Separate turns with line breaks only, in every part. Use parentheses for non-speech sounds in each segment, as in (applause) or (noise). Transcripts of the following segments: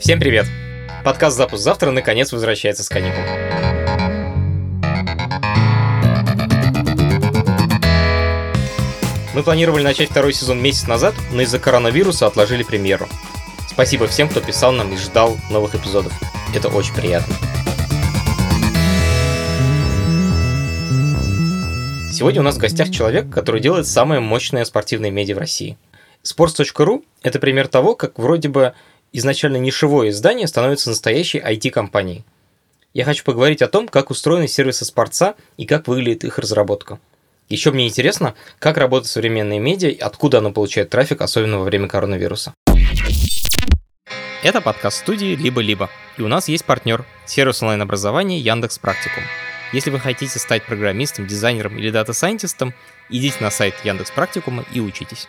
Всем привет! Подкаст «Запуск завтра» наконец возвращается с каникул. Мы планировали начать второй сезон месяц назад, но из-за коронавируса отложили премьеру. Спасибо всем, кто писал нам и ждал новых эпизодов. Это очень приятно. Сегодня у нас в гостях человек, который делает самое мощное спортивное медиа в России. Sports.ru – это пример того, как вроде бы изначально нишевое издание становится настоящей IT-компанией. Я хочу поговорить о том, как устроены сервисы спорца и как выглядит их разработка. Еще мне интересно, как работает современные медиа и откуда оно получает трафик, особенно во время коронавируса. Это подкаст студии «Либо-либо», и у нас есть партнер – сервис онлайн-образования Яндекс Практикум. Если вы хотите стать программистом, дизайнером или дата-сайентистом, идите на сайт Яндекс Практикума и учитесь.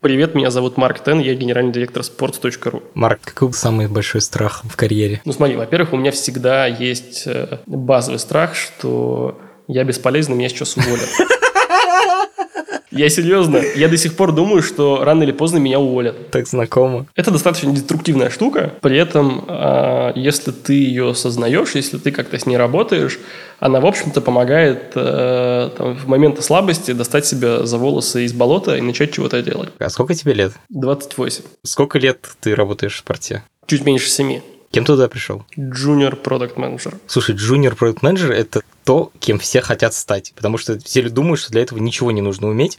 Привет, меня зовут Марк Тен, я генеральный директор sports.ru.
Марк, какой самый большой страх в карьере?
Ну смотри, во-первых, у меня всегда есть э, базовый страх, что я бесполезный, меня сейчас уволят. (laughs) Я серьезно, я до сих пор думаю, что рано или поздно меня уволят.
Так знакомо.
Это достаточно деструктивная штука, при этом, а, если ты ее сознаешь, если ты как-то с ней работаешь, она, в общем-то, помогает э, там, в моменты слабости достать себя за волосы из болота и начать чего-то делать.
А сколько тебе лет?
28.
Сколько лет ты работаешь в спорте?
Чуть меньше 7.
Кем туда пришел?
Junior Product Manager.
Слушай, Junior Product Manager – это то, кем все хотят стать. Потому что все думают, что для этого ничего не нужно уметь,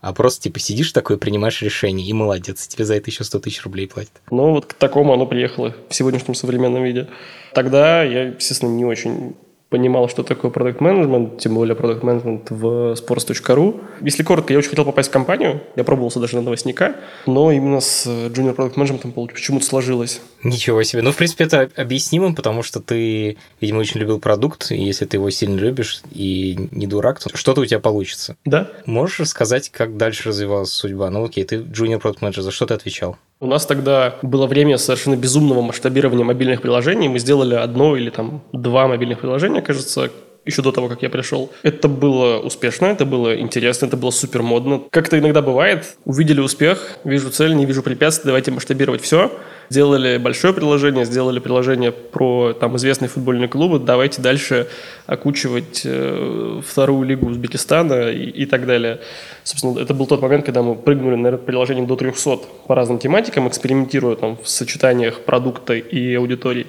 а просто типа сидишь такой, принимаешь решение, и молодец, тебе за это еще 100 тысяч рублей платят.
Ну, вот к такому оно приехало в сегодняшнем современном виде. Тогда я, естественно, не очень понимал, что такое продукт менеджмент тем более продукт менеджмент в sports.ru. Если коротко, я очень хотел попасть в компанию, я пробовался даже на новостника, но именно с junior продукт менеджментом почему-то сложилось.
Ничего себе. Ну, в принципе, это объяснимо, потому что ты, видимо, очень любил продукт, и если ты его сильно любишь и не дурак, то что-то у тебя получится.
Да.
Можешь рассказать, как дальше развивалась судьба? Ну, окей, ты junior продукт менеджер, за что ты отвечал?
У нас тогда было время совершенно безумного масштабирования мобильных приложений. Мы сделали одно или там два мобильных приложения, кажется, еще до того, как я пришел. Это было успешно, это было интересно, это было супер модно. Как это иногда бывает, увидели успех, вижу цель, не вижу препятствий, давайте масштабировать все. Сделали большое приложение, сделали приложение про там известные футбольные клубы, давайте дальше окучивать э, вторую лигу Узбекистана и, и так далее. Собственно, это был тот момент, когда мы прыгнули, наверное, приложением до 300 по разным тематикам, экспериментируя там в сочетаниях продукта и аудитории.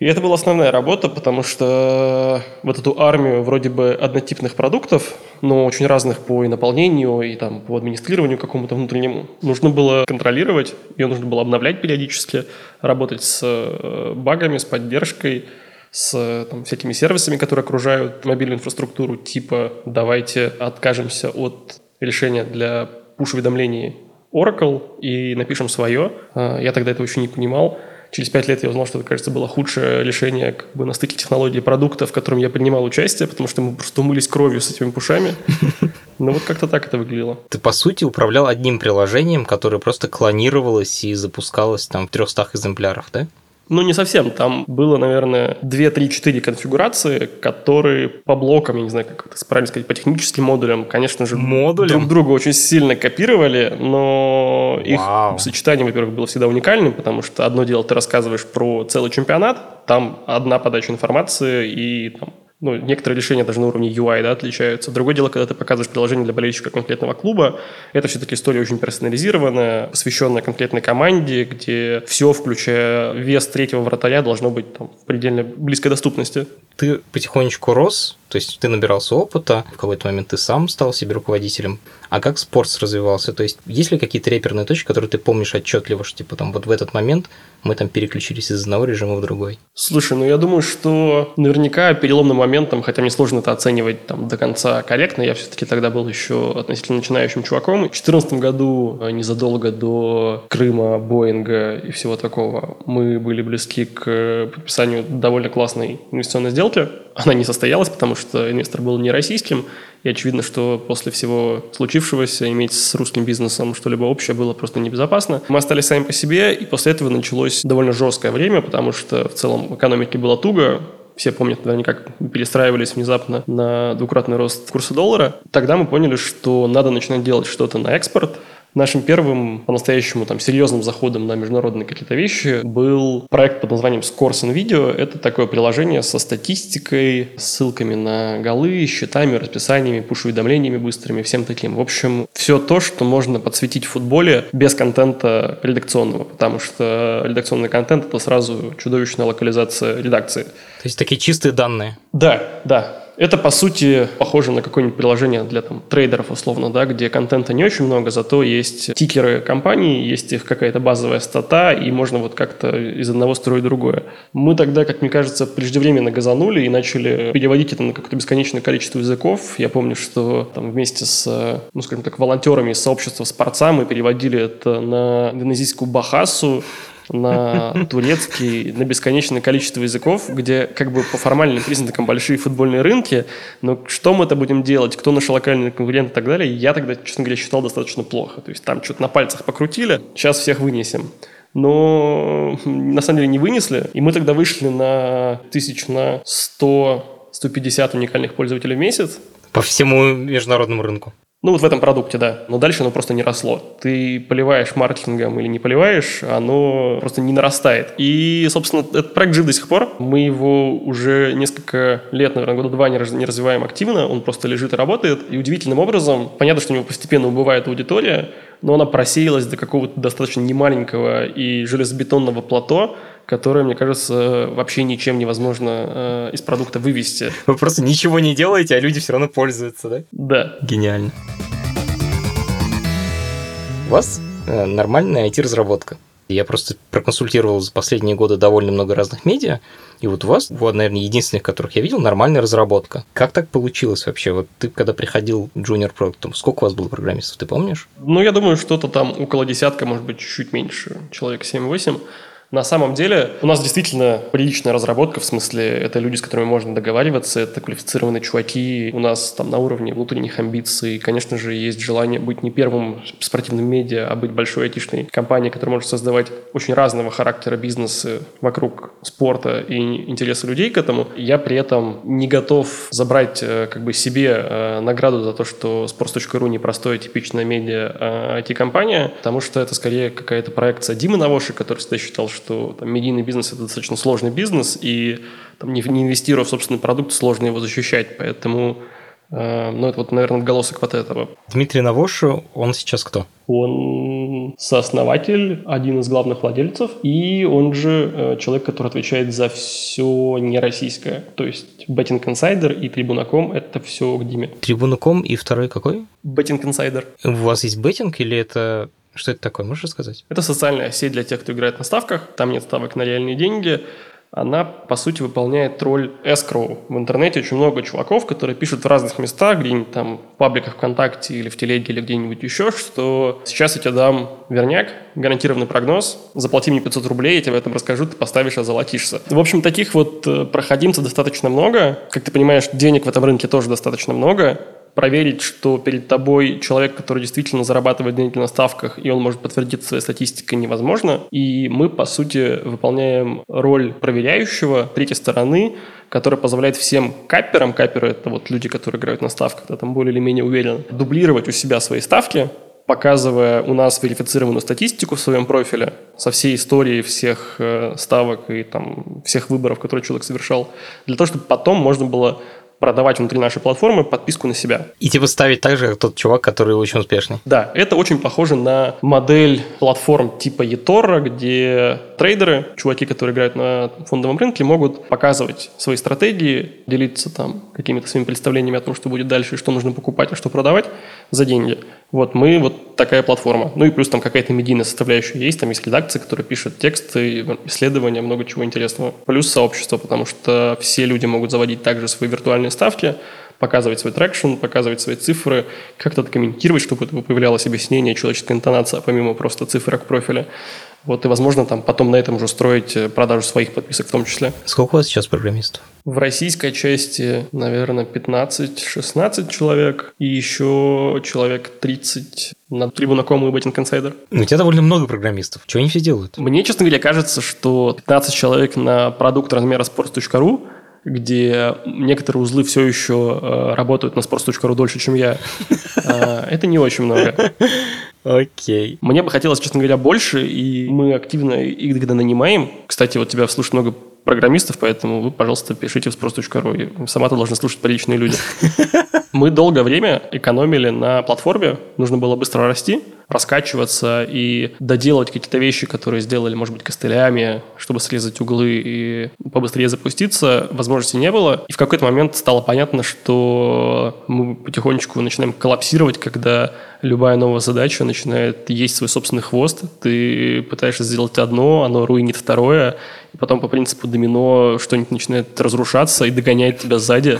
И это была основная работа, потому что вот эту армию вроде бы однотипных продуктов, но очень разных по и наполнению, и там по администрированию какому-то внутреннему, нужно было контролировать, ее нужно было обновлять периодически, работать с э, багами, с поддержкой, с там, всякими сервисами, которые окружают мобильную инфраструктуру, типа давайте откажемся от решения для пуш-уведомлений Oracle и напишем свое. А, я тогда этого еще не понимал. Через пять лет я узнал, что это, кажется, было худшее решение как бы на стыке технологий и продукта, в котором я принимал участие, потому что мы просто умылись кровью с этими пушами. (laughs) Ну вот как-то так это выглядело.
Ты, по сути, управлял одним приложением, которое просто клонировалось и запускалось там в 300 экземплярах, да?
Ну, не совсем. Там было, наверное, 2, 3, 4 конфигурации, которые по блокам, я не знаю, как это правильно сказать, по техническим модулям, конечно же,
модулям?
друг друга очень сильно копировали, но их Вау. сочетание, во-первых, было всегда уникальным, потому что одно дело ты рассказываешь про целый чемпионат, там одна подача информации и там ну, некоторые решения даже на уровне UI да, отличаются. Другое дело, когда ты показываешь приложение для болельщика конкретного клуба, это все-таки история очень персонализированная, посвященная конкретной команде, где все, включая вес третьего вратаря, должно быть там, в предельно близкой доступности.
Ты потихонечку рос, то есть ты набирался опыта, в какой-то момент ты сам стал себе руководителем. А как спорт развивался? То есть есть ли какие-то реперные точки, которые ты помнишь отчетливо, что типа там вот в этот момент мы там переключились из одного режима в другой?
Слушай, ну я думаю, что наверняка переломным моментом, хотя мне сложно это оценивать там до конца корректно, я все-таки тогда был еще относительно начинающим чуваком. В 2014 году, а, незадолго до Крыма, Боинга и всего такого, мы были близки к подписанию довольно классной инвестиционной сделки. Она не состоялась, потому что инвестор был не российским, и очевидно, что после всего случившегося иметь с русским бизнесом что-либо общее было просто небезопасно. Мы остались сами по себе, и после этого началось довольно жесткое время, потому что в целом экономике было туго, все помнят наверняка, как перестраивались внезапно на двукратный рост курса доллара. Тогда мы поняли, что надо начинать делать что-то на экспорт, Нашим первым по-настоящему там серьезным заходом на международные какие-то вещи был проект под названием Scores Video. Это такое приложение со статистикой, ссылками на голы, счетами, расписаниями, пуш-уведомлениями быстрыми, всем таким. В общем, все то, что можно подсветить в футболе без контента редакционного, потому что редакционный контент – это сразу чудовищная локализация редакции.
То есть такие чистые данные?
Да, да. Это, по сути, похоже на какое-нибудь приложение для там, трейдеров, условно, да, где контента не очень много, зато есть тикеры компании, есть их какая-то базовая стата, и можно вот как-то из одного строить другое. Мы тогда, как мне кажется, преждевременно газанули и начали переводить это на какое-то бесконечное количество языков. Я помню, что там вместе с, ну, скажем так, волонтерами из сообщества спорца мы переводили это на индонезийскую бахасу, на турецкий, на бесконечное количество языков, где как бы по формальным признакам большие футбольные рынки, но что мы это будем делать, кто наши локальные конкуренты и так далее, я тогда, честно говоря, считал достаточно плохо. То есть там что-то на пальцах покрутили, сейчас всех вынесем но на самом деле не вынесли. И мы тогда вышли на тысяч на 100-150 уникальных пользователей в месяц.
По всему международному рынку.
Ну, вот в этом продукте, да. Но дальше оно просто не росло. Ты поливаешь маркетингом или не поливаешь, оно просто не нарастает. И, собственно, этот проект жив до сих пор. Мы его уже несколько лет, наверное, года два не развиваем активно. Он просто лежит и работает. И удивительным образом, понятно, что у него постепенно убывает аудитория, но она просеялась до какого-то достаточно немаленького и железобетонного плато, которое, мне кажется, вообще ничем невозможно э, из продукта вывести.
Вы просто ничего не делаете, а люди все равно пользуются, да?
Да.
Гениально. У вас э, нормальная IT-разработка. Я просто проконсультировал за последние годы довольно много разных медиа, и вот у вас, вот, наверное, единственных, которых я видел, нормальная разработка. Как так получилось вообще? Вот ты, когда приходил Junior Product, сколько у вас было программистов, ты помнишь?
Ну, я думаю, что-то там около десятка, может быть, чуть-чуть меньше, человек 7-8. На самом деле у нас действительно приличная разработка, в смысле это люди, с которыми можно договариваться, это квалифицированные чуваки, у нас там на уровне внутренних амбиций, конечно же, есть желание быть не первым спортивным медиа, а быть большой айтишной компанией, которая может создавать очень разного характера бизнесы вокруг спорта и интересы людей к этому. Я при этом не готов забрать э, как бы себе э, награду за то, что sports.ru непростое типичное медиа IT-компания, а потому что это скорее какая-то проекция Димы Навоши, который всегда считал, что там, медийный бизнес – это достаточно сложный бизнес, и там, не, не инвестируя в собственный продукт, сложно его защищать. Поэтому э, ну, это вот, наверное, отголосок вот этого.
Дмитрий Навошу, он сейчас кто?
Он сооснователь, один из главных владельцев, и он же э, человек, который отвечает за все нероссийское. То есть Betting Insider и Tribuna.com – это все к Диме.
Tribuna.com и второй какой?
Betting Insider.
У вас есть беттинг или это что это такое, можешь рассказать?
Это социальная сеть для тех, кто играет на ставках. Там нет ставок на реальные деньги. Она, по сути, выполняет роль escrow. В интернете очень много чуваков, которые пишут в разных местах, где-нибудь там в пабликах ВКонтакте или в Телеге или где-нибудь еще, что сейчас я тебе дам верняк, гарантированный прогноз, заплати мне 500 рублей, я тебе об этом расскажу, ты поставишь, а золотишься. В общем, таких вот э, проходимцев достаточно много. Как ты понимаешь, денег в этом рынке тоже достаточно много проверить, что перед тобой человек, который действительно зарабатывает деньги на ставках, и он может подтвердить своей статистикой, невозможно. И мы, по сути, выполняем роль проверяющего третьей стороны, которая позволяет всем капперам, капперы – это вот люди, которые играют на ставках, да, там более или менее уверенно, дублировать у себя свои ставки, показывая у нас верифицированную статистику в своем профиле со всей историей всех э, ставок и там всех выборов, которые человек совершал, для того, чтобы потом можно было продавать внутри нашей платформы подписку на себя.
И типа ставить так же, как тот чувак, который очень успешный.
Да, это очень похоже на модель платформ типа eToro, где трейдеры, чуваки, которые играют на фондовом рынке, могут показывать свои стратегии, делиться там какими-то своими представлениями о том, что будет дальше, что нужно покупать, а что продавать за деньги. Вот мы вот такая платформа. Ну и плюс там какая-то медийная составляющая есть. Там есть редакция, которая пишет тексты, исследования, много чего интересного. Плюс сообщество, потому что все люди могут заводить также свои виртуальные ставки, показывать свой traction, показывать свои цифры, как-то комментировать, чтобы появлялось объяснение, человеческая интонация, помимо просто цифрок профиля. Вот, и, возможно, там потом на этом уже строить э, продажу своих подписок в том числе.
Сколько у вас сейчас программистов?
В российской части, наверное, 15-16 человек, и еще человек 30 на Tribuna.com и Betting Insider.
Ну, у тебя довольно много программистов. Чего они все делают?
Мне, честно говоря, кажется, что 15 человек на продукт размера sports.ru где некоторые узлы все еще э, работают на sports.ru дольше, чем я, (laughs) э, это не очень много.
Окей.
Мне бы хотелось, честно говоря, больше, и мы активно их иногда нанимаем. Кстати, вот тебя слушает много программистов, поэтому вы, пожалуйста, пишите в спрос.ру. Сама-то должны слушать приличные люди. (laughs) Мы долгое время экономили на платформе, нужно было быстро расти, раскачиваться и доделать какие-то вещи, которые сделали, может быть, костылями, чтобы срезать углы и побыстрее запуститься, возможности не было. И в какой-то момент стало понятно, что мы потихонечку начинаем коллапсировать, когда любая новая задача начинает есть свой собственный хвост. Ты пытаешься сделать одно, оно руинит второе, и потом по принципу домино что-нибудь начинает разрушаться и догоняет тебя сзади.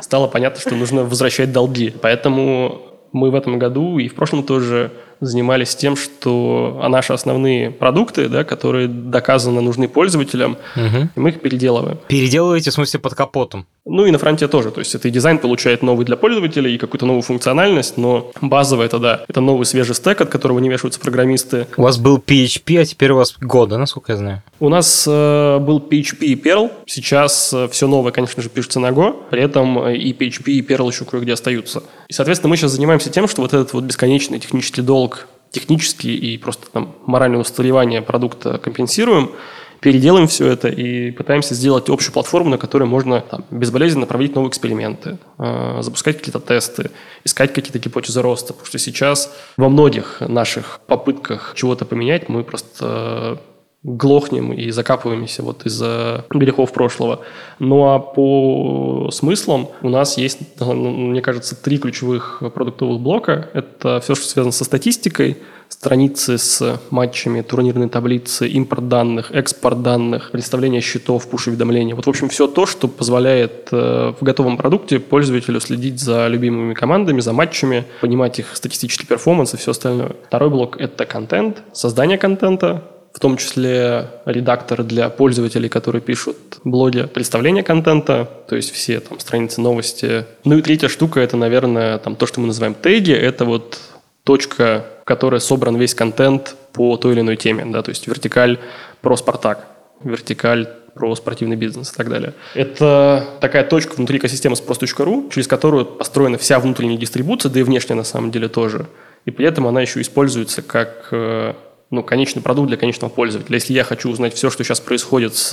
Стало понятно, что нужно возвращать долги. Поэтому мы в этом году и в прошлом тоже занимались тем, что а наши основные продукты, да, которые доказанно нужны пользователям, угу. мы их переделываем.
Переделываете, в смысле, под капотом?
Ну и на фронте тоже. То есть это и дизайн получает новый для пользователей, и какую-то новую функциональность, но базовое это да. Это новый свежий стек, от которого не вешаются программисты.
У вас был PHP, а теперь у вас года, насколько я знаю.
У нас э, был PHP и Perl. Сейчас э, все новое, конечно же, пишется на Go. При этом э, и PHP, и Perl еще кое-где остаются. И, соответственно, мы сейчас занимаемся тем, что вот этот вот бесконечный технический долг технические и просто там моральное устаревание продукта компенсируем, переделаем все это и пытаемся сделать общую платформу, на которой можно там, безболезненно проводить новые эксперименты, э, запускать какие-то тесты, искать какие-то гипотезы роста. Потому что сейчас во многих наших попытках чего-то поменять мы просто глохнем и закапываемся вот из-за грехов прошлого. Ну а по смыслам у нас есть, мне кажется, три ключевых продуктовых блока. Это все, что связано со статистикой, страницы с матчами, турнирные таблицы, импорт данных, экспорт данных, представление счетов, пуш-уведомления. Вот, в общем, все то, что позволяет э, в готовом продукте пользователю следить за любимыми командами, за матчами, понимать их статистический перформанс и все остальное. Второй блок – это контент, создание контента, в том числе редактор для пользователей, которые пишут блоги, представление контента, то есть все там страницы новости. Ну и третья штука – это, наверное, там то, что мы называем теги, это вот точка, в которой собран весь контент по той или иной теме, да, то есть вертикаль про Спартак, вертикаль про спортивный бизнес и так далее. Это такая точка внутри экосистемы sпрос.ru, через которую построена вся внутренняя дистрибуция, да и внешняя на самом деле тоже. И при этом она еще используется как э, ну, конечный продукт для конечного пользователя. Если я хочу узнать все, что сейчас происходит с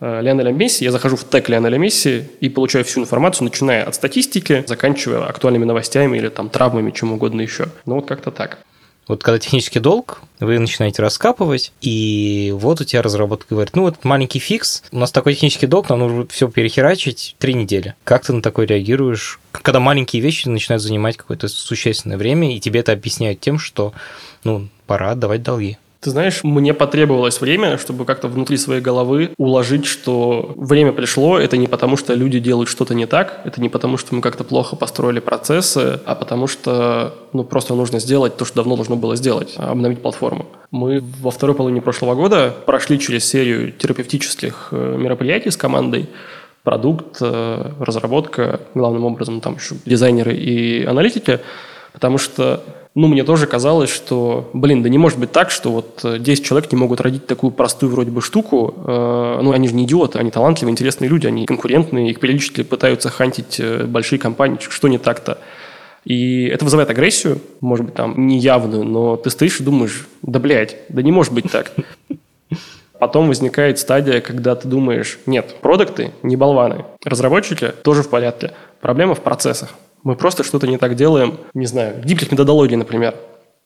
э, Лионелем Месси, я захожу в тег Лионеля Месси и получаю всю информацию, начиная от статистики, заканчивая актуальными новостями или там травмами, чем угодно еще. Ну, вот как-то так.
Вот когда технический долг, вы начинаете раскапывать, и вот у тебя разработка говорит, ну вот маленький фикс, у нас такой технический долг, нам нужно все перехерачить три недели. Как ты на такой реагируешь? Когда маленькие вещи начинают занимать какое-то существенное время, и тебе это объясняют тем, что ну, пора отдавать долги.
Ты знаешь, мне потребовалось время, чтобы как-то внутри своей головы уложить, что время пришло, это не потому, что люди делают что-то не так, это не потому, что мы как-то плохо построили процессы, а потому что ну, просто нужно сделать то, что давно должно было сделать, обновить платформу. Мы во второй половине прошлого года прошли через серию терапевтических э, мероприятий с командой, продукт, э, разработка, главным образом там еще дизайнеры и аналитики, потому что ну, мне тоже казалось, что, блин, да не может быть так, что вот 10 э, человек не могут родить такую простую вроде бы штуку. Э, ну, они же не идиоты, они талантливые, интересные люди, они конкурентные, их периодически пытаются хантить э, большие компании. Что не так-то? И это вызывает агрессию, может быть, там, неявную, но ты стоишь и думаешь, да, блядь, да не может быть так. Потом возникает стадия, когда ты думаешь, нет, продукты не болваны, разработчики тоже в порядке, проблема в процессах. Мы просто что-то не так делаем, не знаю, гиблих методологий, например.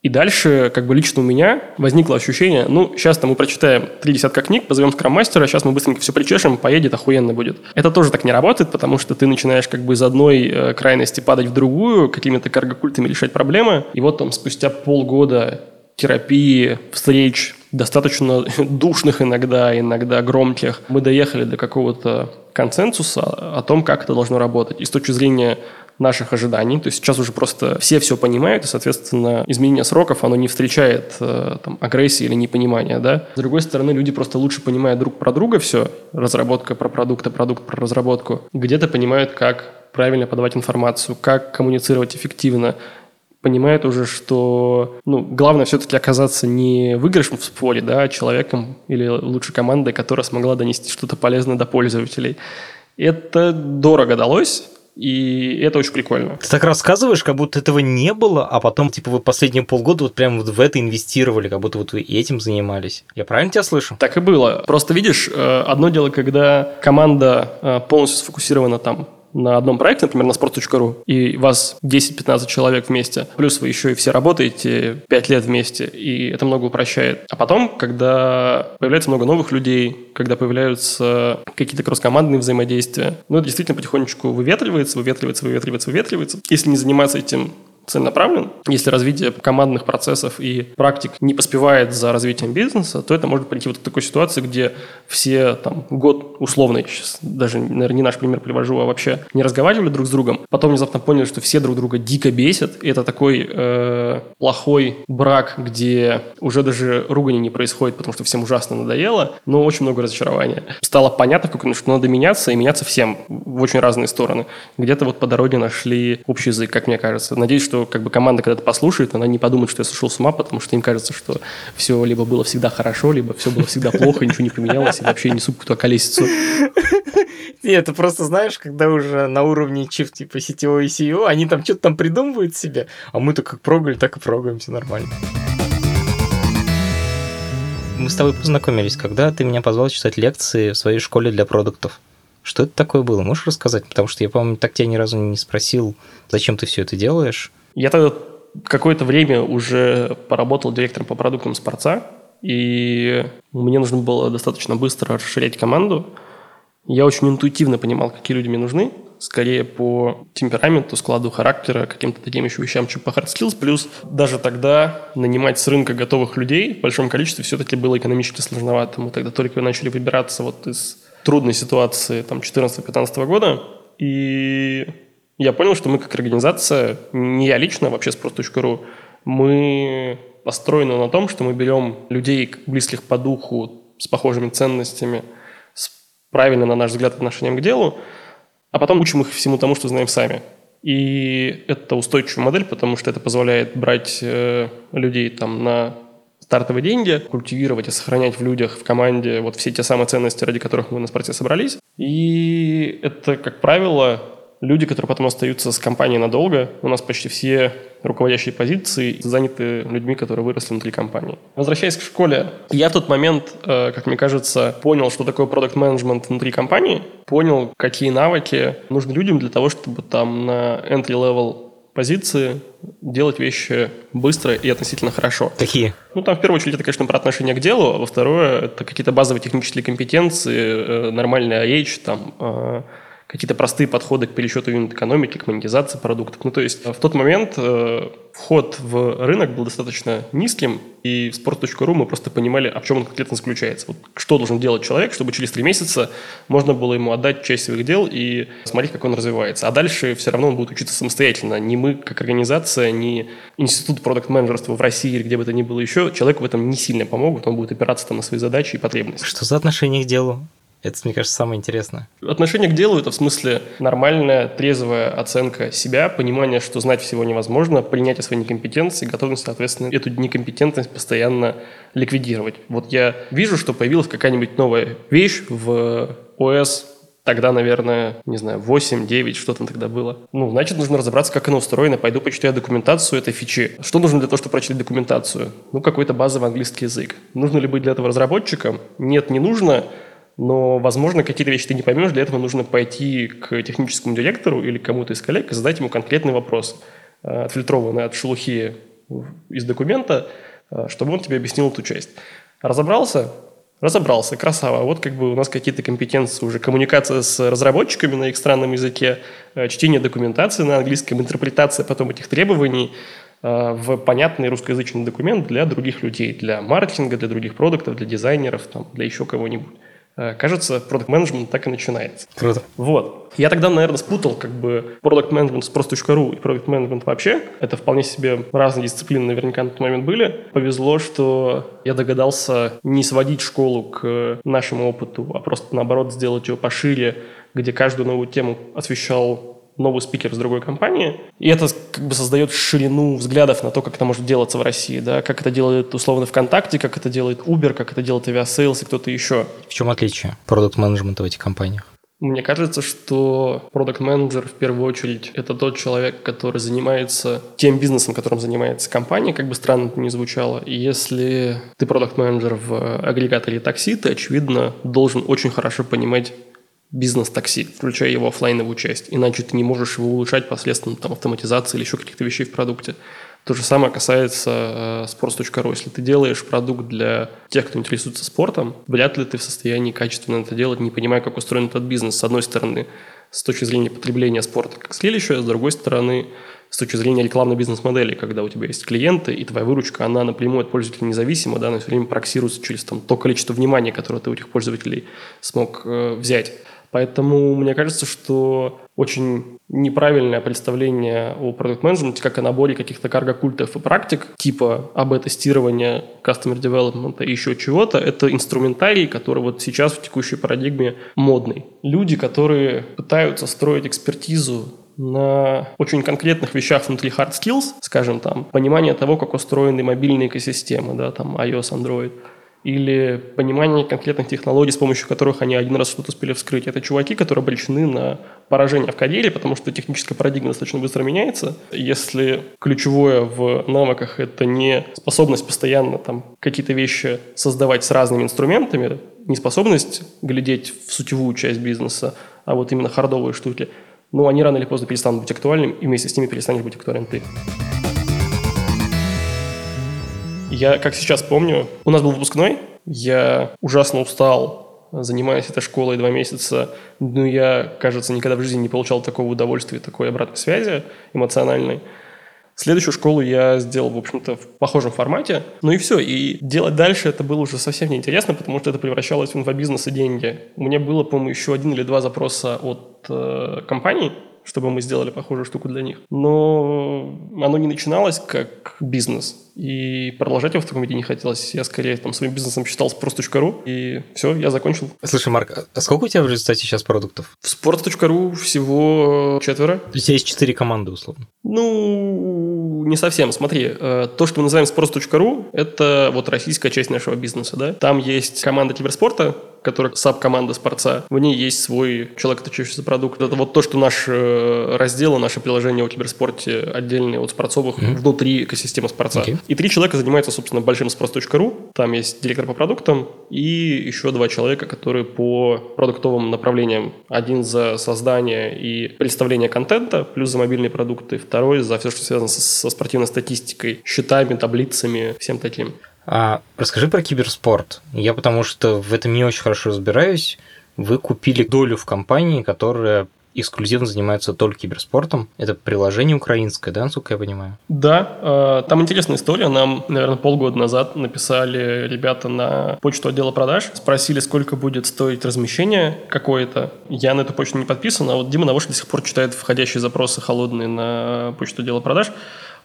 И дальше, как бы лично у меня возникло ощущение, ну, сейчас-то мы прочитаем три десятка книг, позовем скрам-мастера, сейчас мы быстренько все причешем, поедет, охуенно будет. Это тоже так не работает, потому что ты начинаешь как бы из одной э, крайности падать в другую, какими-то каргокультами решать проблемы. И вот там спустя полгода терапии, встреч, достаточно (laughs) душных иногда, иногда громких, мы доехали до какого-то консенсуса о том, как это должно работать. И с точки зрения наших ожиданий. То есть сейчас уже просто все все понимают, и, соответственно, изменение сроков, оно не встречает э, там, агрессии или непонимания. Да? С другой стороны, люди просто лучше понимают друг про друга все, разработка про продукт, а продукт про разработку. Где-то понимают, как правильно подавать информацию, как коммуницировать эффективно, понимают уже, что ну, главное все-таки оказаться не выигрышем в споре, да, а человеком или лучше командой, которая смогла донести что-то полезное до пользователей. Это дорого далось, И это очень прикольно.
Ты так рассказываешь, как будто этого не было, а потом, типа, вы последние полгода вот прям вот в это инвестировали, как будто вот вы этим занимались. Я правильно тебя слышу?
Так и было. Просто видишь, э, одно дело, когда команда э, полностью сфокусирована там на одном проекте, например, на sport.ru, и вас 10-15 человек вместе, плюс вы еще и все работаете 5 лет вместе, и это много упрощает. А потом, когда появляется много новых людей, когда появляются какие-то кросс-командные взаимодействия, ну, это действительно потихонечку выветривается, выветривается, выветривается, выветривается. Если не заниматься этим целенаправлен. Если развитие командных процессов и практик не поспевает за развитием бизнеса, то это может прийти вот к такой ситуации, где все там год условно, сейчас даже, наверное, не наш пример привожу, а вообще не разговаривали друг с другом, потом внезапно поняли, что все друг друга дико бесят, и это такой э, плохой брак, где уже даже ругани не происходит, потому что всем ужасно надоело, но очень много разочарования. Стало понятно, что надо меняться, и меняться всем в очень разные стороны. Где-то вот по дороге нашли общий язык, как мне кажется. Надеюсь, что что как бы команда, когда это послушает, она не подумает, что я сошел с ума, потому что им кажется, что все либо было всегда хорошо, либо все было всегда плохо, ничего не поменялось, и вообще не суп какую-то колесицу.
Нет, это просто знаешь, когда уже на уровне чиф типа сетевой SEO, они там что-то там придумывают себе, а мы-то как прогали, так и прогаем, все нормально. Мы с тобой познакомились, когда ты меня позвал читать лекции в своей школе для продуктов. Что это такое было? Можешь рассказать? Потому что я, по-моему, так тебя ни разу не спросил, зачем ты все это делаешь.
Я тогда какое-то время уже поработал директором по продуктам Спорца, и мне нужно было достаточно быстро расширять команду. Я очень интуитивно понимал, какие люди мне нужны, скорее по темпераменту, складу характера, каким-то таким еще вещам, чем по hard skills. Плюс даже тогда нанимать с рынка готовых людей в большом количестве все-таки было экономически сложновато. Мы тогда только начали выбираться вот из трудной ситуации там 14-15 года. И я понял, что мы как организация, не я лично, вообще спрос.ру, мы построены на том, что мы берем людей, близких по духу, с похожими ценностями, с правильно, на наш взгляд, отношением к делу, а потом учим их всему тому, что знаем сами. И это устойчивая модель, потому что это позволяет брать э, людей там на стартовые деньги, культивировать и сохранять в людях, в команде вот все те самые ценности, ради которых мы на спорте собрались. И это, как правило, люди, которые потом остаются с компанией надолго. У нас почти все руководящие позиции заняты людьми, которые выросли внутри компании. Возвращаясь к школе, я в тот момент, э, как мне кажется, понял, что такое продукт менеджмент внутри компании, понял, какие навыки нужны людям для того, чтобы там на entry-level позиции делать вещи быстро и относительно хорошо.
Какие?
Ну, там в первую очередь это, конечно, про отношение к делу, а во второе это какие-то базовые технические компетенции, э, нормальный AH, там, э, какие-то простые подходы к пересчету юнит-экономики, к монетизации продуктов. Ну, то есть в тот момент э, вход в рынок был достаточно низким, и в sport.ru мы просто понимали, а в чем он конкретно заключается. Вот что должен делать человек, чтобы через три месяца можно было ему отдать часть своих дел и смотреть, как он развивается. А дальше все равно он будет учиться самостоятельно. Не мы, как организация, не институт продукт-менеджерства в России или где бы то ни было еще, человеку в этом не сильно помогут, он будет опираться там на свои задачи и потребности.
Что за отношение к делу? Это, мне кажется, самое интересное.
Отношение к делу – это в смысле нормальная, трезвая оценка себя, понимание, что знать всего невозможно, принятие своей некомпетенции, готовность, соответственно, эту некомпетентность постоянно ликвидировать. Вот я вижу, что появилась какая-нибудь новая вещь в ОС Тогда, наверное, не знаю, 8, 9, что там тогда было. Ну, значит, нужно разобраться, как оно устроено. Пойду почитаю документацию этой фичи. Что нужно для того, чтобы прочитать документацию? Ну, какой-то базовый английский язык. Нужно ли быть для этого разработчиком? Нет, не нужно но, возможно, какие-то вещи ты не поймешь, для этого нужно пойти к техническому директору или кому-то из коллег и задать ему конкретный вопрос, э, отфильтрованный от шелухи из документа, э, чтобы он тебе объяснил эту часть. Разобрался? Разобрался, красава. Вот как бы у нас какие-то компетенции уже. Коммуникация с разработчиками на их странном языке, э, чтение документации на английском, интерпретация потом этих требований в понятный русскоязычный документ для других людей, для маркетинга, для других продуктов, для дизайнеров, там, для еще кого-нибудь. Э, кажется, продукт менеджмент так и начинается.
Круто.
Вот. Я тогда, наверное, спутал как бы продукт менеджмент с просто.ру и продукт менеджмент вообще. Это вполне себе разные дисциплины наверняка на тот момент были. Повезло, что я догадался не сводить школу к нашему опыту, а просто наоборот сделать ее пошире, где каждую новую тему освещал новый спикер с другой компании. И это как бы создает ширину взглядов на то, как это может делаться в России, да, как это делает условно ВКонтакте, как это делает Uber, как это делает Aviasales и кто-то еще.
В чем отличие продукт менеджмента в этих компаниях?
Мне кажется, что продукт менеджер в первую очередь это тот человек, который занимается тем бизнесом, которым занимается компания, как бы странно это ни звучало. И если ты продукт менеджер в агрегаторе такси, ты, очевидно, должен очень хорошо понимать бизнес такси, включая его офлайновую часть. Иначе ты не можешь его улучшать посредством там, автоматизации или еще каких-то вещей в продукте. То же самое касается э, sports.ru. Если ты делаешь продукт для тех, кто интересуется спортом, вряд ли ты в состоянии качественно это делать, не понимая, как устроен этот бизнес, с одной стороны, с точки зрения потребления спорта как следующее, с другой стороны, с точки зрения рекламной бизнес-модели, когда у тебя есть клиенты, и твоя выручка, она напрямую от пользователя независима, да, она все время проксируется через там, то количество внимания, которое ты у этих пользователей смог э, взять. Поэтому мне кажется, что очень неправильное представление о продукт-менеджменте как о наборе каких-то карго-культов и практик, типа АБ-тестирования, customer development и еще чего-то, это инструментарий, который вот сейчас в текущей парадигме модный. Люди, которые пытаются строить экспертизу на очень конкретных вещах внутри hard skills, скажем там, понимание того, как устроены мобильные экосистемы, да, там iOS, Android – или понимание конкретных технологий, с помощью которых они один раз что-то успели вскрыть. Это чуваки, которые обречены на поражение в карьере, потому что техническая парадигма достаточно быстро меняется. Если ключевое в навыках – это не способность постоянно там, какие-то вещи создавать с разными инструментами, не способность глядеть в сутевую часть бизнеса, а вот именно хардовые штуки, ну, они рано или поздно перестанут быть актуальными, и вместе с ними перестанешь быть актуален ты. Я, как сейчас помню, у нас был выпускной, я ужасно устал, занимаясь этой школой два месяца, но я, кажется, никогда в жизни не получал такого удовольствия, такой обратной связи эмоциональной. Следующую школу я сделал, в общем-то, в похожем формате. Ну и все. И делать дальше это было уже совсем неинтересно, потому что это превращалось в инфобизнес и деньги. У меня было, по-моему, еще один или два запроса от э, компаний, чтобы мы сделали похожую штуку для них. Но оно не начиналось как бизнес. И продолжать его в таком виде не хотелось. Я скорее там своим бизнесом считал sports.ru, и все, я закончил.
Слушай, Марк, а сколько у тебя в результате сейчас продуктов?
В sports.ru всего четверо.
То есть у тебя есть четыре команды, условно?
Ну, не совсем. Смотри, э, то, что мы называем sports.ru, это вот российская часть нашего бизнеса, да. Там есть команда киберспорта, которая саб-команда спорца. В ней есть свой человек, отличающийся продукт. Это вот то, что наш э, раздел, наше приложение о киберспорте отдельные от спортсовых mm-hmm. внутри экосистемы спорца. Okay. И три человека занимаются, собственно, большим спрос.ру. Там есть директор по продуктам и еще два человека, которые по продуктовым направлениям. Один за создание и представление контента, плюс за мобильные продукты. Второй за все, что связано со, со спортивной статистикой, счетами, таблицами, всем таким.
А расскажи про киберспорт. Я потому что в этом не очень хорошо разбираюсь. Вы купили долю в компании, которая эксклюзивно занимается только киберспортом. Это приложение украинское, да, насколько я понимаю?
Да, э, там интересная история. Нам, наверное, полгода назад написали ребята на почту отдела продаж, спросили, сколько будет стоить размещение какое-то. Я на эту почту не подписан, а вот Дима Навош до сих пор читает входящие запросы холодные на почту отдела продаж.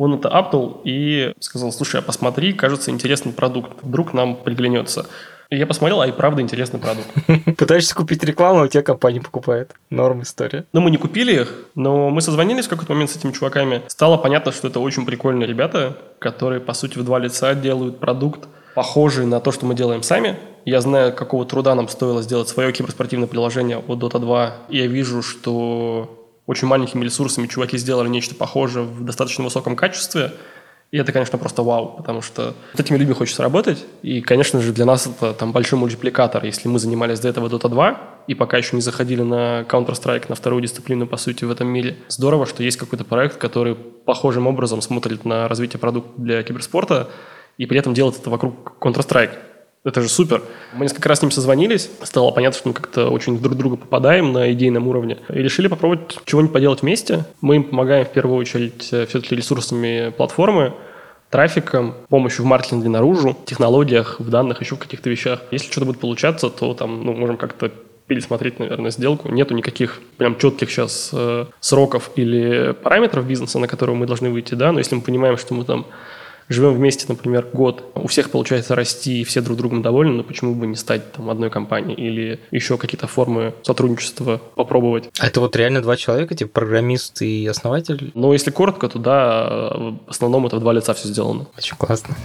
Он это апнул и сказал, слушай, а посмотри, кажется, интересный продукт, вдруг нам приглянется. И я посмотрел, а и правда интересный продукт. (laughs)
Пытаешься купить рекламу, а у тебя компания покупает. Норм история.
Ну, мы не купили их, но мы созвонились в какой-то момент с этими чуваками. Стало понятно, что это очень прикольные ребята, которые, по сути, в два лица делают продукт, похожий на то, что мы делаем сами. Я знаю, какого труда нам стоило сделать свое киберспортивное приложение от Dota 2. И я вижу, что очень маленькими ресурсами чуваки сделали нечто похожее в достаточно высоком качестве. И это, конечно, просто вау, потому что с этими людьми хочется работать. И, конечно же, для нас это там большой мультипликатор. Если мы занимались до этого Dota 2 и пока еще не заходили на Counter-Strike, на вторую дисциплину, по сути, в этом мире, здорово, что есть какой-то проект, который похожим образом смотрит на развитие продукта для киберспорта и при этом делает это вокруг Counter-Strike. Это же супер. Мы несколько раз с ним созвонились, стало понятно, что мы как-то очень друг друга попадаем на идейном уровне. И решили попробовать чего-нибудь поделать вместе. Мы им помогаем в первую очередь э, все-таки ресурсами платформы, трафиком, помощью в маркетинге наружу, технологиях, в данных, еще в каких-то вещах. Если что-то будет получаться, то там ну, можем как-то пересмотреть, наверное, сделку. Нету никаких прям четких сейчас э, сроков или параметров бизнеса, на которые мы должны выйти, да, но если мы понимаем, что мы там живем вместе, например, год, у всех получается расти, и все друг другом довольны, но почему бы не стать там одной компанией или еще какие-то формы сотрудничества попробовать.
А это вот реально два человека, типа программист и основатель?
Ну, если коротко, то да, в основном это в два лица все сделано.
Очень классно.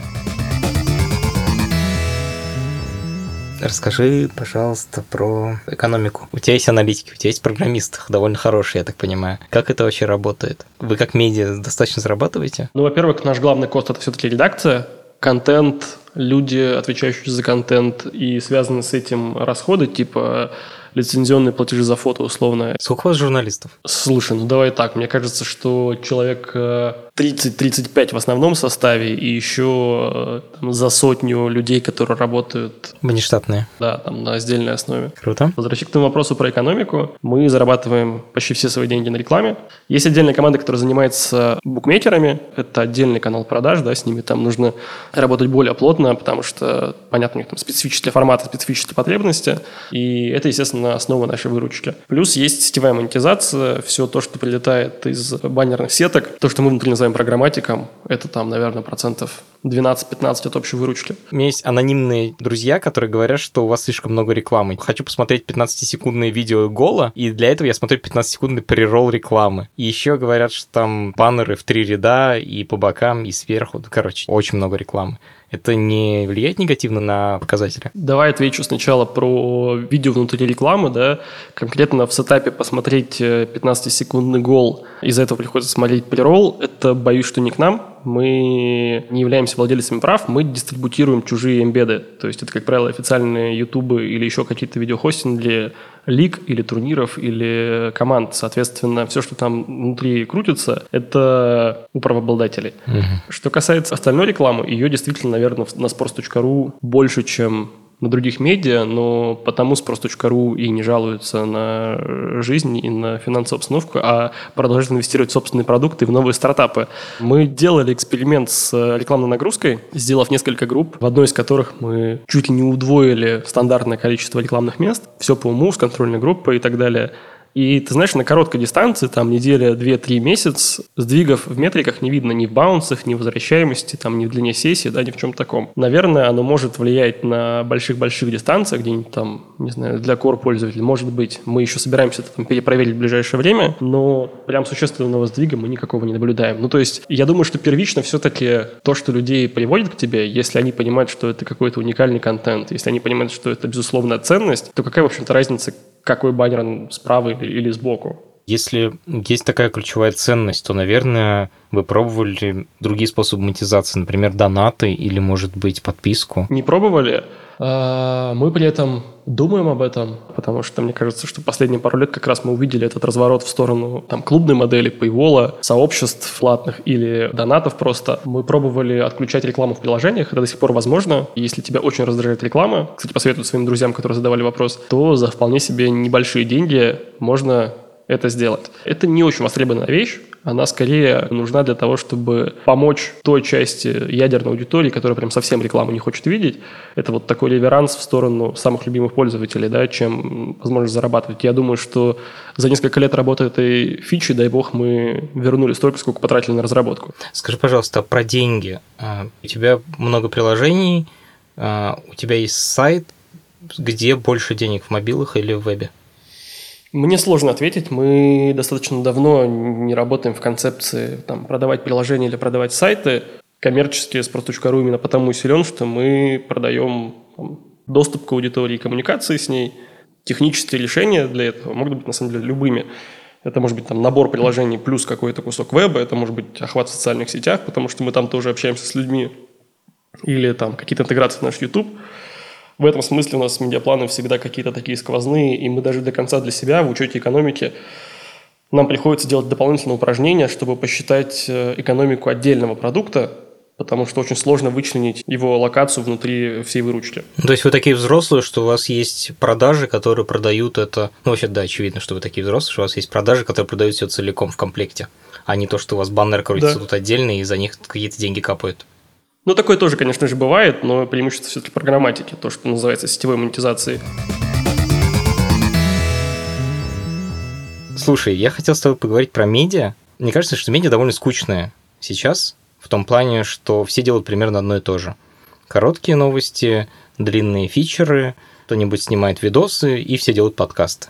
Расскажи, пожалуйста, про экономику. У тебя есть аналитики, у тебя есть программисты, довольно хорошие, я так понимаю. Как это вообще работает? Вы как медиа достаточно зарабатываете?
Ну, во-первых, наш главный кост – это все-таки редакция. Контент, люди, отвечающие за контент и связанные с этим расходы, типа лицензионные платежи за фото условно.
Сколько у вас журналистов?
Слушай, ну давай так, мне кажется, что человек э, 30-35 в основном составе и еще э, там, за сотню людей, которые работают...
Внештатные.
Да, там на сдельной основе.
Круто.
Возвращаясь к тому вопросу про экономику, мы зарабатываем почти все свои деньги на рекламе. Есть отдельная команда, которая занимается букмекерами. Это отдельный канал продаж, да, с ними там нужно работать более плотно, потому что, понятно, у них там специфические форматы, специфические потребности. И это, естественно, основа нашей выручки. Плюс есть сетевая монетизация, все то, что прилетает из баннерных сеток, то, что мы внутри называем программатиком, это там, наверное, процентов 12-15 от общей выручки.
У меня есть анонимные друзья, которые говорят, что у вас слишком много рекламы. Хочу посмотреть 15-секундное видео Гола, и для этого я смотрю 15-секундный преролл рекламы. И еще говорят, что там баннеры в три ряда и по бокам, и сверху. Короче, очень много рекламы это не влияет негативно на показатели?
Давай отвечу сначала про видео внутри рекламы, да, конкретно в сетапе посмотреть 15-секундный э, гол, из-за этого приходится смотреть преролл, это, боюсь, что не к нам, мы не являемся владельцами прав, мы дистрибутируем чужие эмбеды. То есть это, как правило, официальные ютубы или еще какие-то видеохостинги для лиг или турниров или команд. Соответственно, все, что там внутри крутится, это у правообладателей. Угу. Что касается остальной рекламы, ее действительно, наверное, на sports.ru больше, чем на других медиа, но потому спрос.ру и не жалуются на жизнь и на финансовую обстановку, а продолжают инвестировать в собственные продукты и в новые стартапы. Мы делали эксперимент с рекламной нагрузкой, сделав несколько групп, в одной из которых мы чуть ли не удвоили стандартное количество рекламных мест, все по уму, с контрольной группой и так далее. И ты знаешь, на короткой дистанции, там неделя, две, три месяц, сдвигов в метриках не видно ни в баунсах, ни в возвращаемости, там, ни в длине сессии, да, ни в чем таком. Наверное, оно может влиять на больших-больших дистанциях, где-нибудь там, не знаю, для core пользователей. Может быть, мы еще собираемся это там перепроверить в ближайшее время, но прям существенного сдвига мы никакого не наблюдаем. Ну, то есть, я думаю, что первично все-таки то, что людей приводит к тебе, если они понимают, что это какой-то уникальный контент, если они понимают, что это безусловная ценность, то какая, в общем-то, разница, какой баннер справа или, или сбоку.
Если есть такая ключевая ценность, то, наверное, вы пробовали другие способы монетизации, например, донаты или, может быть, подписку?
Не пробовали. А, мы при этом думаем об этом, потому что мне кажется, что последние пару лет как раз мы увидели этот разворот в сторону там, клубной модели, paywall, сообществ платных или донатов просто. Мы пробовали отключать рекламу в приложениях, это до сих пор возможно. Если тебя очень раздражает реклама, кстати, посоветую своим друзьям, которые задавали вопрос, то за вполне себе небольшие деньги можно это сделать. Это не очень востребованная вещь, она скорее нужна для того, чтобы помочь той части ядерной аудитории, которая прям совсем рекламу не хочет видеть. Это вот такой реверанс в сторону самых любимых пользователей, да, чем возможность зарабатывать. Я думаю, что за несколько лет работы этой фичи, дай бог, мы вернули столько, сколько потратили на разработку.
Скажи, пожалуйста, про деньги. А, у тебя много приложений, а, у тебя есть сайт, где больше денег в мобилах или в вебе?
Мне сложно ответить. Мы достаточно давно не работаем в концепции там, продавать приложения или продавать сайты. Коммерчески Sports.ru именно потому силен, что мы продаем там, доступ к аудитории, коммуникации с ней. Технические решения для этого могут быть на самом деле любыми. Это может быть там набор приложений плюс какой-то кусок веба, это может быть охват в социальных сетях, потому что мы там тоже общаемся с людьми. Или там какие-то интеграции в наш YouTube – в этом смысле у нас медиапланы всегда какие-то такие сквозные, и мы даже до конца для себя в учете экономики нам приходится делать дополнительные упражнения, чтобы посчитать э, экономику отдельного продукта, потому что очень сложно вычленить его локацию внутри всей выручки.
То есть вы такие взрослые, что у вас есть продажи, которые продают это... Ну, вообще, да, очевидно, что вы такие взрослые, что у вас есть продажи, которые продают все целиком в комплекте, а не то, что у вас баннер крутится да. тут отдельно, и за них какие-то деньги капают.
Ну, такое тоже, конечно же, бывает, но преимущество все-таки программатики, то, что называется сетевой монетизацией.
Слушай, я хотел с тобой поговорить про медиа. Мне кажется, что медиа довольно скучное сейчас, в том плане, что все делают примерно одно и то же. Короткие новости, длинные фичеры, кто-нибудь снимает видосы, и все делают подкасты.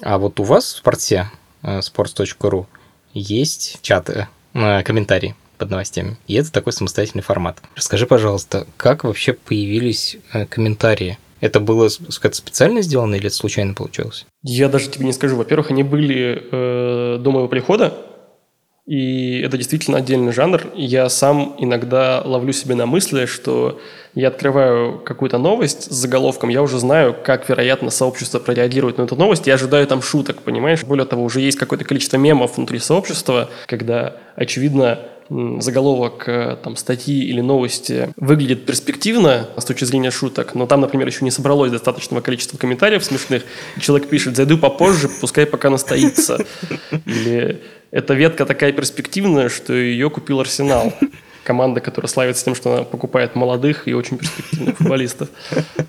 А вот у вас в спорте, э, sports.ru, есть чаты, э, комментарии под новостями. И это такой самостоятельный формат. Расскажи, пожалуйста, как вообще появились э, комментарии? Это было как специально сделано или это случайно получилось?
Я даже тебе не скажу. Во-первых, они были э, до моего прихода, и это действительно отдельный жанр. Я сам иногда ловлю себе на мысли, что я открываю какую-то новость с заголовком, я уже знаю, как, вероятно, сообщество прореагирует на эту новость, я ожидаю там шуток, понимаешь? Более того, уже есть какое-то количество мемов внутри сообщества, когда, очевидно, заголовок э, там, статьи или новости выглядит перспективно с точки зрения шуток, но там, например, еще не собралось достаточного количества комментариев смешных, и человек пишет «зайду попозже, пускай пока настоится». Или «эта ветка такая перспективная, что ее купил Арсенал» команда, которая славится тем, что она покупает молодых и очень перспективных футболистов.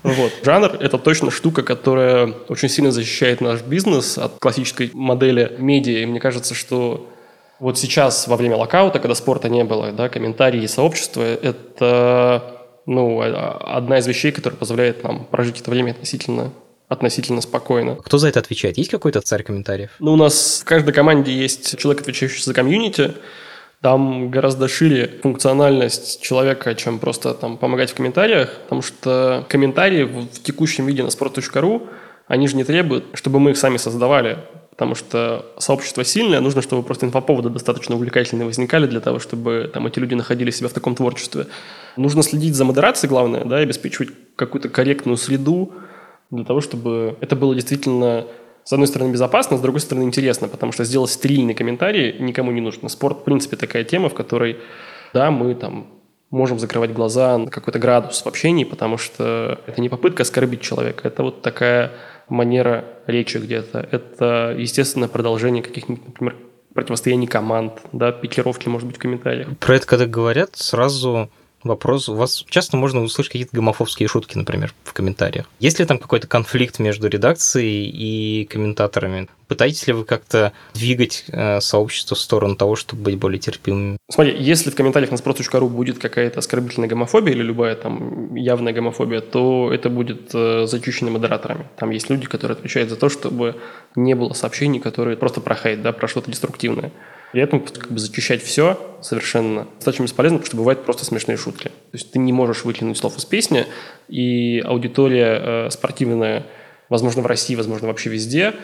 Вот. Жанр – это точно штука, которая очень сильно защищает наш бизнес от классической модели медиа. И мне кажется, что вот сейчас, во время локаута, когда спорта не было, да, комментарии и сообщества – это ну, а, одна из вещей, которая позволяет нам прожить это время относительно относительно спокойно.
Кто за это отвечает? Есть какой-то царь комментариев?
Ну, у нас в каждой команде есть человек, отвечающий за комьюнити. Там гораздо шире функциональность человека, чем просто там помогать в комментариях, потому что комментарии в, в текущем виде на sport.ru, они же не требуют, чтобы мы их сами создавали потому что сообщество сильное, нужно, чтобы просто инфоповоды достаточно увлекательные возникали для того, чтобы там эти люди находили себя в таком творчестве. Нужно следить за модерацией, главное, да, обеспечивать какую-то корректную среду для того, чтобы это было действительно с одной стороны, безопасно, с другой стороны, интересно, потому что сделать стерильный комментарий никому не нужно. Спорт, в принципе, такая тема, в которой, да, мы там можем закрывать глаза на какой-то градус в общении, потому что это не попытка оскорбить человека, это вот такая манера речи где-то. Это, естественно, продолжение каких-нибудь, например, противостояний команд, да, пикировки, может быть, в комментариях.
Про это когда говорят, сразу вопрос. У вас часто можно услышать какие-то гомофобские шутки, например, в комментариях. Есть ли там какой-то конфликт между редакцией и комментаторами? Пытаетесь ли вы как-то двигать э, сообщество в сторону того, чтобы быть более терпимыми?
Смотри, если в комментариях на sprout.ru будет какая-то оскорбительная гомофобия или любая там явная гомофобия, то это будет э, зачищено модераторами. Там есть люди, которые отвечают за то, чтобы не было сообщений, которые просто про хейт, да, про что-то деструктивное. При этом как бы зачищать все совершенно достаточно бесполезно, потому что бывают просто смешные шутки. То есть ты не можешь выкинуть слов из песни, и аудитория э, спортивная, возможно, в России, возможно, вообще везде,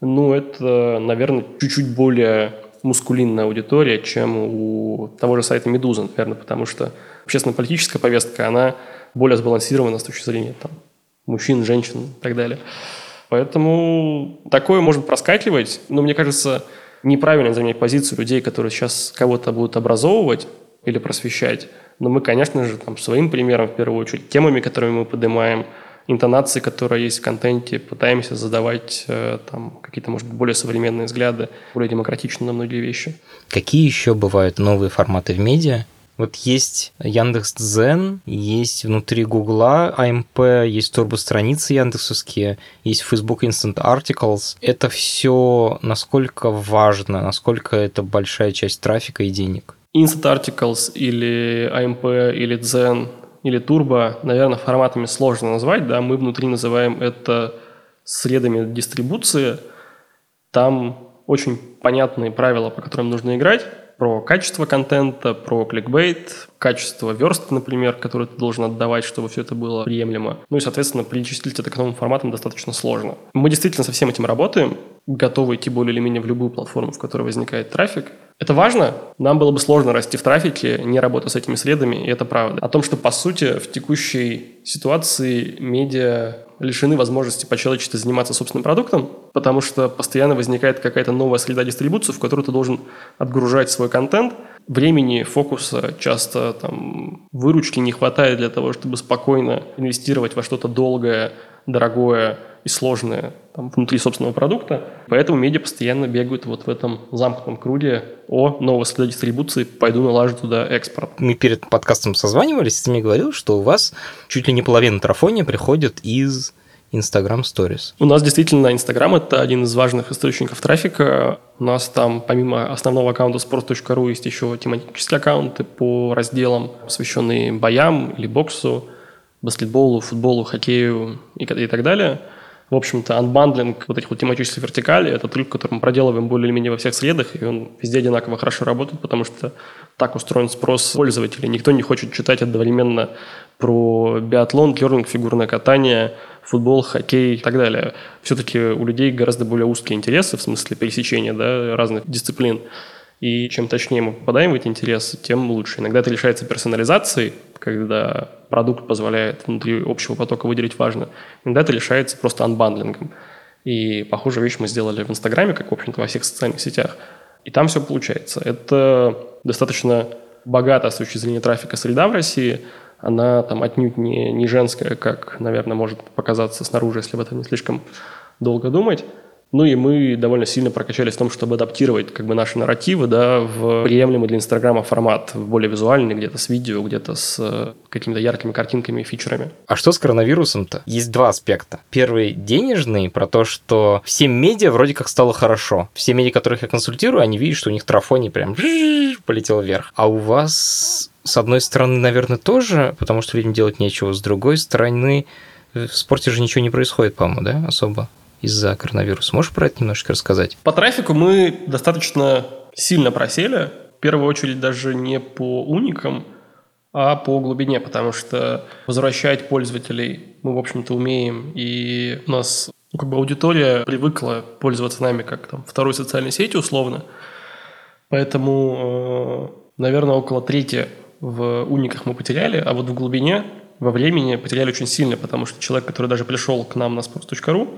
ну, это, наверное, чуть-чуть более мускулинная аудитория, чем у того же сайта «Медуза», наверное, потому что общественно-политическая повестка, она более сбалансирована с точки зрения там, мужчин, женщин и так далее. Поэтому такое может проскакивать, но мне кажется, неправильно занять позицию людей, которые сейчас кого-то будут образовывать или просвещать. Но мы, конечно же, там, своим примером, в первую очередь, темами, которыми мы поднимаем, интонации, которые есть в контенте, пытаемся задавать э, там какие-то, может быть, более современные взгляды, более демократичные на многие вещи.
Какие еще бывают новые форматы в медиа, вот есть Яндекс Дзен, есть внутри Гугла АМП, есть турбостраницы яндексовские, есть Facebook Instant Articles. Это все насколько важно, насколько это большая часть трафика и денег?
Instant Articles или AMP или Zen или Turbo, наверное, форматами сложно назвать, да, мы внутри называем это средами дистрибуции. Там очень понятные правила, по которым нужно играть про качество контента, про кликбейт, качество верстки, например, которую ты должен отдавать, чтобы все это было приемлемо. Ну и, соответственно, причислить это к новым форматам достаточно сложно. Мы действительно со всем этим работаем, готовы идти более или менее в любую платформу, в которой возникает трафик. Это важно. Нам было бы сложно расти в трафике, не работая с этими средами, и это правда. О том, что, по сути, в текущей ситуации медиа лишены возможности по-человечески заниматься собственным продуктом, потому что постоянно возникает какая-то новая среда дистрибуции, в которую ты должен отгружать свой контент. Времени, фокуса, часто там, выручки не хватает для того, чтобы спокойно инвестировать во что-то долгое, дорогое и сложное там, внутри собственного продукта. Поэтому медиа постоянно бегают вот в этом замкнутом круге о новой среде дистрибуции, пойду налажу туда экспорт.
Мы перед подкастом созванивались, ты мне говорил, что у вас чуть ли не половина трафония приходит из Instagram Stories.
У нас действительно Instagram – это один из важных источников трафика. У нас там помимо основного аккаунта sport.ru есть еще тематические аккаунты по разделам, посвященные боям или боксу, баскетболу, футболу, хоккею и, и так далее – в общем-то, unbundling вот этих вот тематических вертикалей – это трюк, который мы проделываем более или менее во всех средах, и он везде одинаково хорошо работает, потому что так устроен спрос пользователей. Никто не хочет читать одновременно про биатлон, керлинг, фигурное катание, футбол, хоккей и так далее. Все-таки у людей гораздо более узкие интересы в смысле пересечения да, разных дисциплин. И чем точнее мы попадаем в эти интересы, тем лучше. Иногда это решается персонализацией, когда продукт позволяет внутри общего потока выделить важно. Иногда это решается просто unbundling ом. И похожую вещь мы сделали в Инстаграме, как, в общем-то, во всех социальных сетях. И там все получается. Это достаточно богатая с точки зрения трафика среда в России. Она там отнюдь не, не женская, как, наверное, может показаться снаружи, если об этом не слишком долго думать. Ну и мы довольно сильно прокачались в том, чтобы адаптировать как бы наши нарративы да, в приемлемый для Инстаграма формат, в более визуальный, где-то с видео, где-то с э, какими-то яркими картинками и feature ами.
А что с коронавирусом-то? Есть два аспекта. Первый денежный, про то, что всем медиа вроде как стало хорошо. Все медиа, которых я консультирую, они видят, что у них трафоний прям (laughs) полетел вверх. А у вас, с одной стороны, наверное, тоже, потому что людям делать нечего. С другой стороны, в спорте же ничего не происходит, по-моему, да, особо? Из-за коронавируса. Можешь про это немножко рассказать?
По трафику мы достаточно сильно просели. В первую очередь даже не по уникам, а по глубине, потому что возвращать пользователей мы, в общем-то, умеем, и у нас ну, как бы аудитория привыкла пользоваться нами как там второй социальной сетью условно. Поэтому, э, наверное, около трети в униках мы потеряли, а вот в глубине во времени потеряли очень сильно, потому что человек, который даже пришел к нам на sports.ru,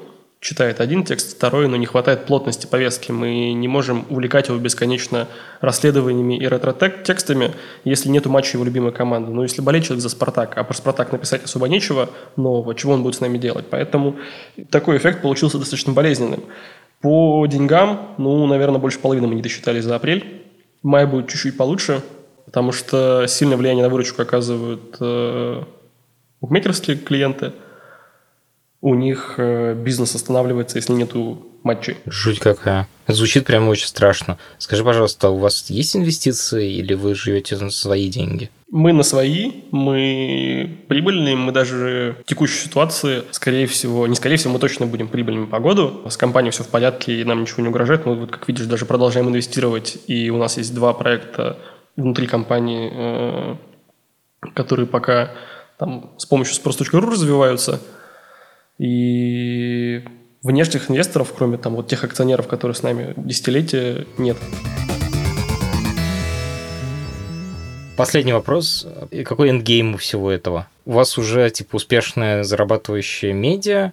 читает один текст, второй, но не хватает плотности повестки. Мы не можем увлекать его бесконечно расследованиями и ретро-текстами, если нету матча его любимой команды. Но если болеть человек за «Спартак», а про «Спартак» написать особо нечего нового, чего он будет с нами делать? Поэтому такой эффект получился достаточно болезненным. По деньгам, ну, наверное, больше половины мы не досчитали за апрель. Май будет чуть-чуть получше, потому что сильное влияние на выручку оказывают э, букмекерские клиенты – у них э, бизнес останавливается, если нету матчей.
Жуть какая. Звучит прямо очень страшно. Скажи, пожалуйста, у вас есть инвестиции или вы живете на свои деньги?
Мы на свои, мы прибыльные, мы даже в текущей ситуации, скорее всего, не скорее всего, мы точно будем прибыльными по году. С компанией все в порядке, и нам ничего не угрожает. Мы, вот, как видишь, даже продолжаем инвестировать, и у нас есть два проекта внутри компании, э, которые пока там с помощью sпрос.ru развиваются – и внешних инвесторов, кроме там вот тех акционеров, которые с нами десятилетия, нет.
Последний вопрос. Какой эндгейм у всего этого? У вас уже типа успешная зарабатывающая медиа.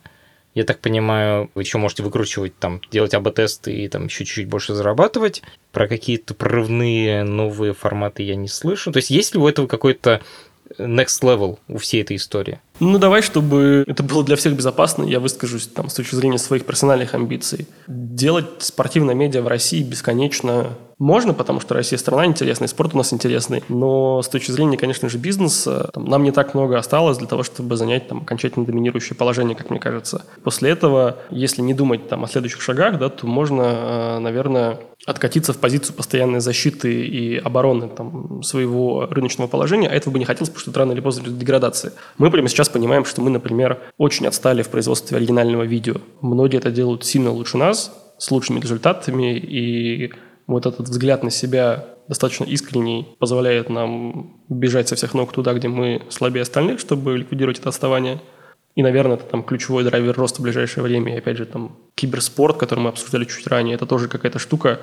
Я так понимаю, вы еще можете выкручивать, там, делать АБ-тесты и там еще чуть-чуть больше зарабатывать. Про какие-то прорывные новые форматы я не слышу. То есть есть ли у этого какой-то next level у всей этой истории?
Ну, давай, чтобы это было для всех безопасно, я выскажусь там с точки зрения своих персональных амбиций. Делать спортивное медиа в России бесконечно можно, потому что Россия страна интересная, спорт у нас интересный, но с точки зрения, конечно же, бизнеса, там, нам не так много осталось для того, чтобы занять там, окончательно доминирующее положение, как мне кажется. После этого, если не думать там, о следующих шагах, да, то можно, э, наверное, откатиться в позицию постоянной защиты и обороны там, своего рыночного положения, а этого бы не хотелось, потому что рано или поздно деградация. Мы прямо сейчас понимаем, что мы, например, очень отстали в производстве оригинального видео. Многие это делают сильно лучше нас, с лучшими результатами, и вот этот взгляд на себя достаточно искренний позволяет нам бежать со всех ног туда, где мы слабее остальных, чтобы ликвидировать это отставание. И, наверное, это там ключевой драйвер роста в ближайшее время. И опять же, там киберспорт, который мы обсуждали чуть ранее, это тоже какая-то штука,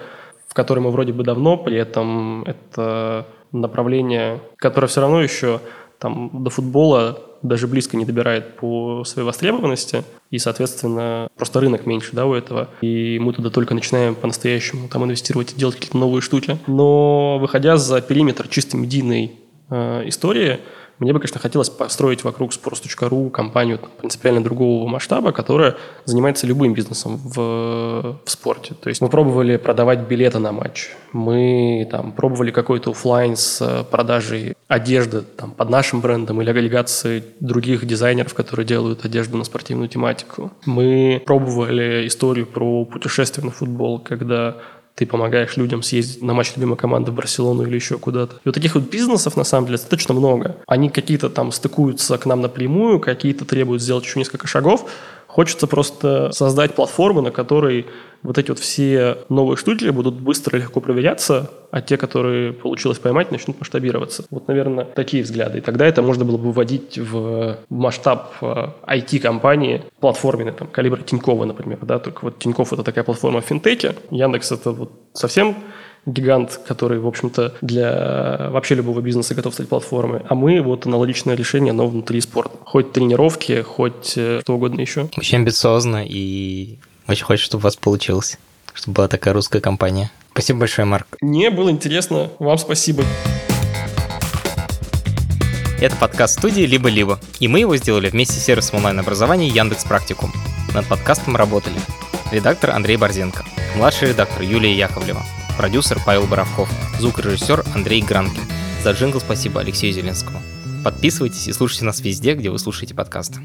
в которой мы вроде бы давно, при этом это направление, которое все равно еще там до футбола даже близко не добирает по своей востребованности, и, соответственно, просто рынок меньше, да, у этого, и мы туда только начинаем по-настоящему там инвестировать и делать какие-то новые штуки. Но выходя за периметр чисто медийной э, истории, мне бы, конечно, хотелось построить вокруг sports.ru компанию принципиально другого масштаба, которая занимается любым бизнесом в, в спорте. То есть мы пробовали продавать билеты на матч, мы там пробовали какой-то офлайн с продажей одежды там, под нашим брендом или агрегации других дизайнеров, которые делают одежду на спортивную тематику. Мы пробовали историю про путешествие на футбол, когда ты помогаешь людям съездить на матч любимой команды в Барселону или еще куда-то. И вот таких вот бизнесов, на самом деле, достаточно много. Они какие-то там стыкуются к нам напрямую, какие-то требуют сделать еще несколько шагов, Хочется просто создать платформу, на которой вот эти вот все новые штуки будут быстро и легко проверяться, а те, которые получилось поймать, начнут масштабироваться. Вот, наверное, такие взгляды. И тогда это можно было бы вводить в масштаб IT-компании, э, платформенной, там, калибра Тинькова, например. Да? Только вот Тиньков – это такая платформа в финтеке, Яндекс – это вот совсем гигант, который, в общем-то, для вообще любого бизнеса готов стать платформой. А мы вот аналогичное решение, но внутри спорта. Хоть тренировки, хоть э, что угодно еще.
Очень амбициозно и очень хочется, чтобы у вас получилось, чтобы была такая русская компания. Спасибо большое, Марк.
Мне было интересно. Вам спасибо.
Это подкаст студии «Либо-либо», и мы его сделали вместе с сервисом онлайн-образования Яндекс Практикум. Над подкастом работали редактор Андрей Борзенко, младший редактор Юлия Яковлева, продюсер Павел Боровков, звукорежиссер Андрей Гранкин. За джингл спасибо Алексею Зеленскому. Подписывайтесь и слушайте нас везде, где вы слушаете подкасты.